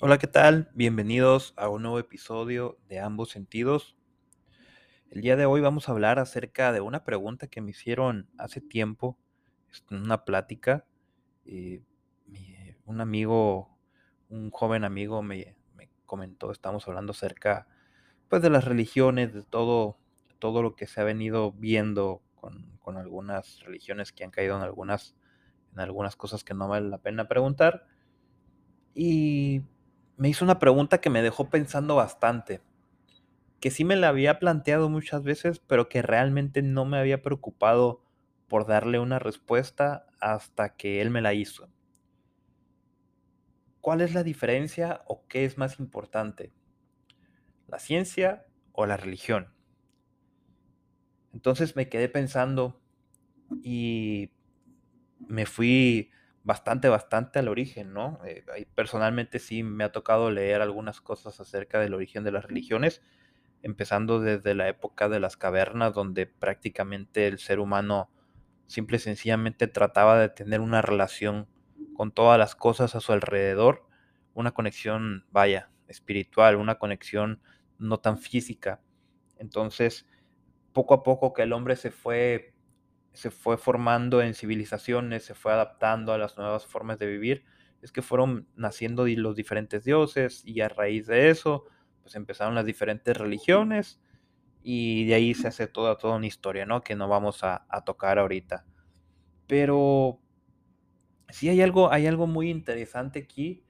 Hola, ¿qué tal? Bienvenidos a un nuevo episodio de Ambos Sentidos. El día de hoy vamos a hablar acerca de una pregunta que me hicieron hace tiempo en una plática. Eh, un amigo, un joven amigo me, comentó, estamos hablando acerca pues, de las religiones, de todo, todo lo que se ha venido viendo con, con algunas religiones que han caído en algunas, en algunas cosas que no vale la pena preguntar. Y me hizo una pregunta que me dejó pensando bastante, que sí me la había planteado muchas veces, pero que realmente no me había preocupado por darle una respuesta hasta que él me la hizo. ¿Cuál es la diferencia o qué es más importante? ¿La ciencia o la religión? Entonces me quedé pensando y me fui bastante, bastante al origen, ¿no? Eh, personalmente sí me ha tocado leer algunas cosas acerca del origen de las religiones, empezando desde la época de las cavernas, donde prácticamente el ser humano simple y sencillamente trataba de tener una relación con todas las cosas a su alrededor, una conexión, vaya, espiritual, una conexión no tan física. Entonces, poco a poco que el hombre se fue se fue formando en civilizaciones, se fue adaptando a las nuevas formas de vivir, es que fueron naciendo los diferentes dioses y a raíz de eso, pues empezaron las diferentes religiones y de ahí se hace toda, toda una historia, ¿no? Que no vamos a, a tocar ahorita. Pero sí hay algo, hay algo muy interesante aquí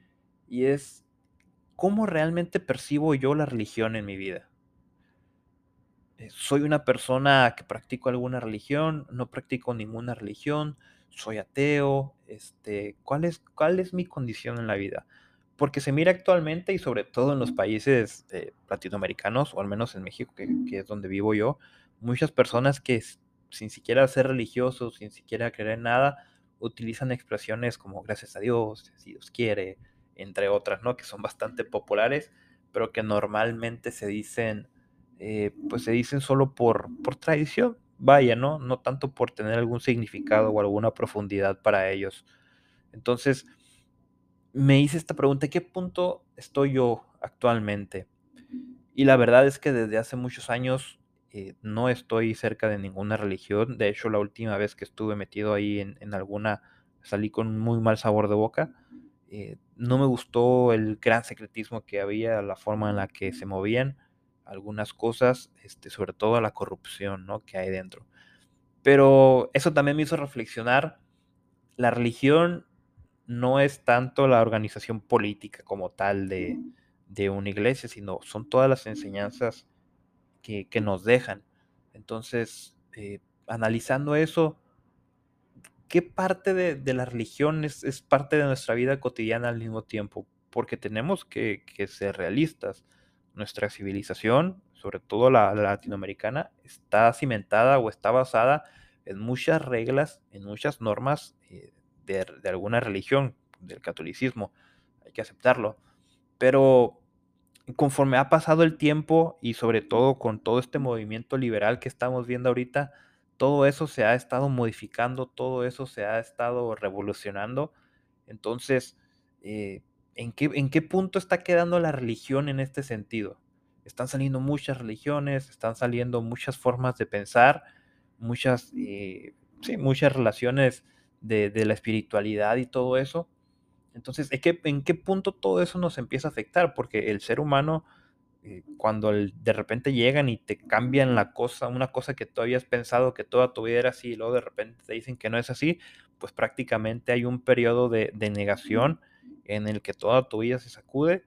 y es cómo realmente percibo yo la religión en mi vida. Eh, soy una persona que practico alguna religión, no practico ninguna religión, soy ateo, este, ¿cuál es, cuál es mi condición en la vida? Porque se mira actualmente y sobre todo en los países eh, latinoamericanos, o al menos en México, que, que, es donde vivo yo, muchas personas que sin siquiera ser religiosos, sin siquiera creer en nada, utilizan expresiones como gracias a Dios, si Dios quiere, entre otras, ¿no? Que son bastante populares, pero que normalmente se dicen eh, pues se dicen solo por, por tradición, vaya, ¿no? No tanto por tener algún significado o alguna profundidad para ellos. Entonces, me hice esta pregunta, ¿qué punto estoy yo actualmente? Y la verdad es que desde hace muchos años eh, no estoy cerca de ninguna religión. De hecho, la última vez que estuve metido ahí en, alguna, salí con muy mal sabor de boca. Eh, no me gustó el gran secretismo que había, la forma en la que se movían algunas cosas, este, sobre todo la corrupción ¿no? que hay dentro. Pero eso también me hizo reflexionar, la religión no es tanto la organización política como tal de, una iglesia, sino son todas las enseñanzas que, nos dejan. Entonces, eh, analizando eso, ¿qué parte de, la religión es, parte de nuestra vida cotidiana al mismo tiempo? Porque tenemos que, ser realistas nuestra civilización, sobre todo la, latinoamericana, está cimentada o está basada en muchas reglas, en muchas normas eh, de, alguna religión, del catolicismo, hay que aceptarlo. Pero conforme ha pasado el tiempo y sobre todo con todo este movimiento liberal que estamos viendo ahorita, todo eso se ha estado modificando, todo eso se ha estado revolucionando. Entonces, eh, ¿en qué, punto está quedando la religión en este sentido? Están saliendo muchas religiones, están saliendo muchas formas de pensar, muchas, eh, sí, muchas relaciones de, la espiritualidad y todo eso. Entonces, ¿en qué, ¿en qué punto todo eso nos empieza a afectar? Porque el ser humano, eh, cuando de repente llegan y te cambian la cosa, una cosa que tú habías pensado que toda tu vida era así, y luego de repente te dicen que no es así, pues prácticamente hay un periodo de, de negación en el que toda tu vida se sacude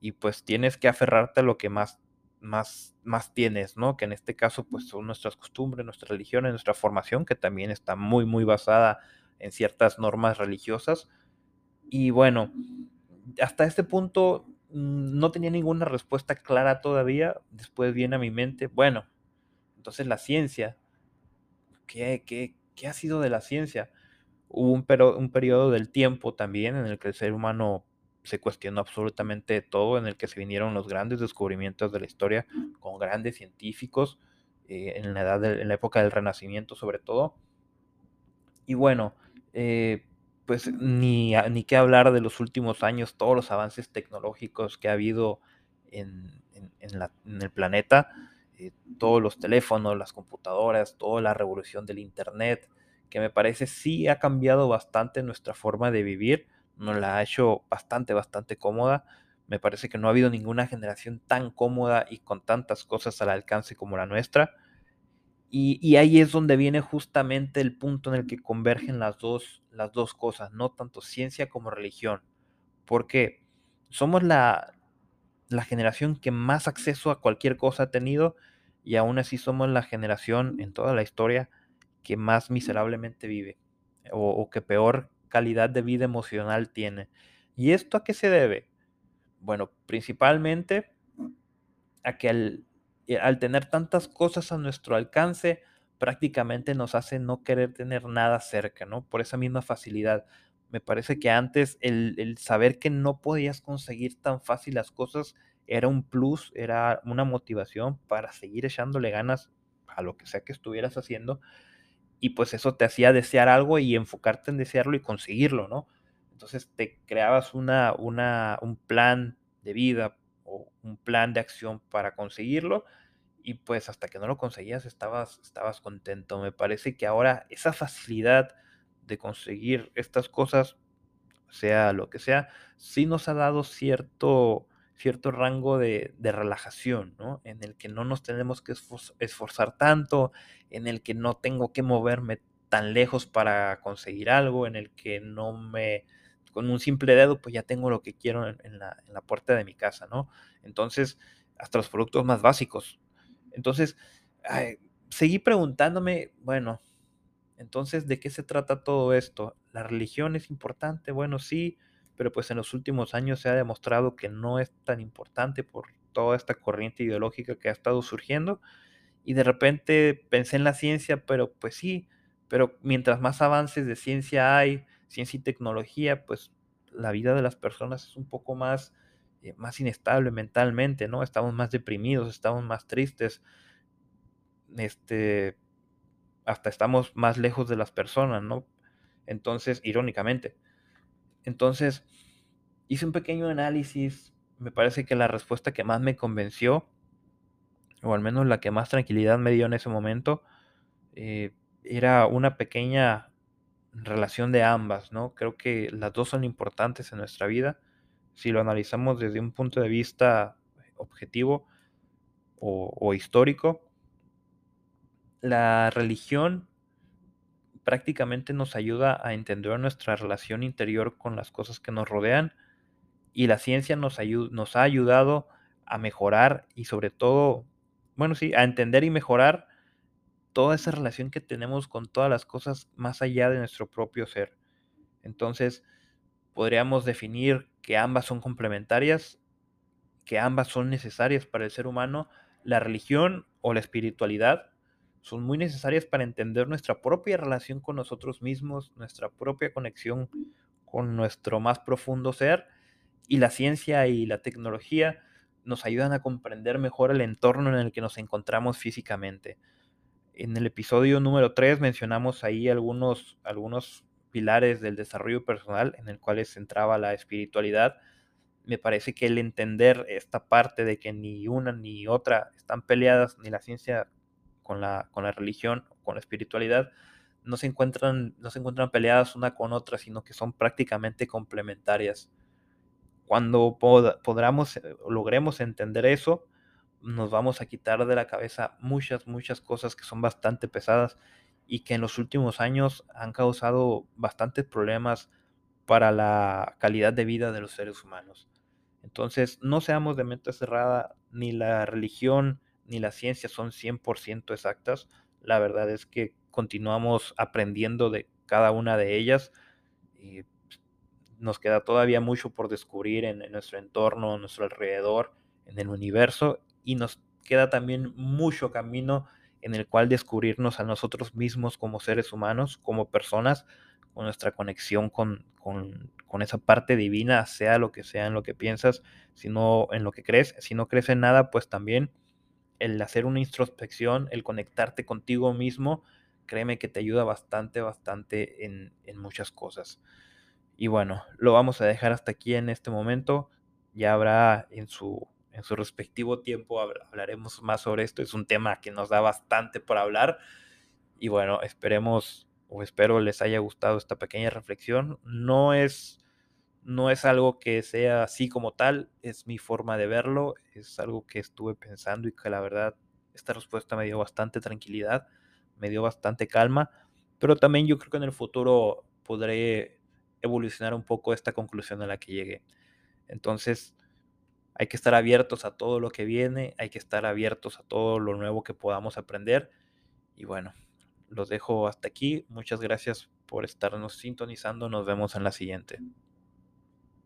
y pues tienes que aferrarte a lo que más, más, más tienes, ¿no? Que en este caso pues son nuestras costumbres, nuestra religión, nuestra formación, que también está muy, muy basada en ciertas normas religiosas. Y bueno, hasta este punto no tenía ninguna respuesta clara todavía. Después viene a mi mente, bueno, entonces la ciencia, ¿qué, qué, qué ha sido de la ciencia? hubo un, un periodo del tiempo también en el que el ser humano se cuestionó absolutamente todo, en el que se vinieron los grandes descubrimientos de la historia con grandes científicos, eh, en, la edad en la época del Renacimiento sobre todo. Y bueno, eh, pues ni, ni qué hablar de los últimos años, todos los avances tecnológicos que ha habido en, el planeta, eh, todos los teléfonos, las computadoras, toda la revolución del Internet, que me parece sí ha cambiado bastante nuestra forma de vivir, nos la ha hecho bastante, bastante cómoda. Me parece que no ha habido ninguna generación tan cómoda y con tantas cosas al alcance como la nuestra. Y, ahí es donde viene justamente el punto en el que convergen las dos, las dos cosas, no tanto ciencia como religión. Porque somos la, la generación que más acceso a cualquier cosa ha tenido y aún así somos la generación en toda la historia que más miserablemente vive o, que peor calidad de vida emocional tiene. ¿Y esto a qué se debe? Bueno, principalmente a que eh, al tener tantas cosas a nuestro alcance, prácticamente nos hace no querer tener nada cerca, ¿no? Por esa misma facilidad. Me parece que antes el, saber que no podías conseguir tan fácil las cosas era un plus, era una motivación para seguir echándole ganas a lo que sea que estuvieras haciendo. Y pues eso te hacía desear algo y enfocarte en desearlo y conseguirlo, ¿no? Entonces te creabas una, una, un plan de vida un plan de acción para conseguirlo y pues hasta que no lo conseguías estabas, estabas contento. Me parece que ahora esa facilidad de conseguir estas cosas, sea lo que sea, sí nos ha dado cierto, cierto rango de, relajación, ¿no? En el que no nos tenemos que esforzar tanto, en el que no tengo que moverme tan lejos para conseguir algo, en el que no me con un simple dedo, pues ya tengo lo que quiero en, la, puerta de mi casa, ¿no? Entonces, hasta los productos más básicos. Entonces, seguí preguntándome, bueno, entonces, ¿de qué se trata todo esto? ¿La religión es importante? Bueno, sí, pero pues en los últimos años se ha demostrado que no es tan importante por toda esta corriente ideológica que ha estado surgiendo. Y de repente pensé en la ciencia, pero pues sí, pero mientras más avances de ciencia hay, ciencia y tecnología, pues la vida de las personas es un poco más, eh, más inestable mentalmente, ¿no? Estamos más deprimidos, estamos más tristes, este, hasta estamos más lejos de las personas, ¿no? Entonces, irónicamente. Entonces, hice un pequeño análisis, me parece que la respuesta que más me convenció, o al menos la que más tranquilidad me dio en ese momento, eh, era una pequeña relación de ambas, ¿no? Creo que las dos son importantes en nuestra vida. Si lo analizamos desde un punto de vista objetivo o, histórico, la religión prácticamente nos ayuda a entender nuestra relación interior con las cosas que nos rodean y la ciencia nos, nos ha ayudado a mejorar y sobre todo, bueno, sí, a entender y mejorar toda esa relación que tenemos con todas las cosas más allá de nuestro propio ser. Entonces, podríamos definir que ambas son complementarias, que ambas son necesarias para el ser humano. La religión o la espiritualidad son muy necesarias para entender nuestra propia relación con nosotros mismos, nuestra propia conexión con nuestro más profundo ser. Y la ciencia y la tecnología nos ayudan a comprender mejor el entorno en el que nos encontramos físicamente. En el episodio número 3 mencionamos ahí algunos, algunos pilares del desarrollo personal en el cual se centraba la espiritualidad. Me parece que el entender esta parte de que ni una ni otra están peleadas, ni la ciencia con la, con la religión, con la espiritualidad, no se, encuentran, no se encuentran peleadas una con otra, sino que son prácticamente complementarias. Cuando podamos, eh, logremos entender eso, nos vamos a quitar de la cabeza muchas, muchas cosas que son bastante pesadas y que en los últimos años han causado bastantes problemas para la calidad de vida de los seres humanos. Entonces, no seamos de mente cerrada, ni la religión ni la ciencia son 100% exactas. La verdad es que continuamos aprendiendo de cada una de ellas y nos queda todavía mucho por descubrir en, en nuestro entorno, en nuestro alrededor, en el universo y nos queda también mucho camino en el cual descubrirnos a nosotros mismos como seres humanos, como personas, con nuestra conexión con, con, con, esa parte divina, sea lo que sea en lo que piensas, sino en lo que crees. Si no crees en nada, pues también el hacer una introspección, el conectarte contigo mismo, créeme que te ayuda bastante, bastante en, en muchas cosas. Y bueno, lo vamos a dejar hasta aquí en este momento. Ya habrá en su, en su respectivo tiempo, hablaremos más sobre esto. Es un tema que nos da bastante por hablar. Y bueno, esperemos o espero les haya gustado esta pequeña reflexión. No es, no es algo que sea así como tal, es mi forma de verlo, es algo que estuve pensando y que la verdad esta respuesta me dio bastante tranquilidad, me dio bastante calma, pero también yo creo que en el futuro podré evolucionar un poco esta conclusión a la que llegué. Entonces, hay que estar abiertos a todo lo que viene, hay que estar abiertos a todo lo nuevo que podamos aprender. Y bueno, los dejo hasta aquí. Muchas gracias por estarnos sintonizando. Nos vemos en la siguiente.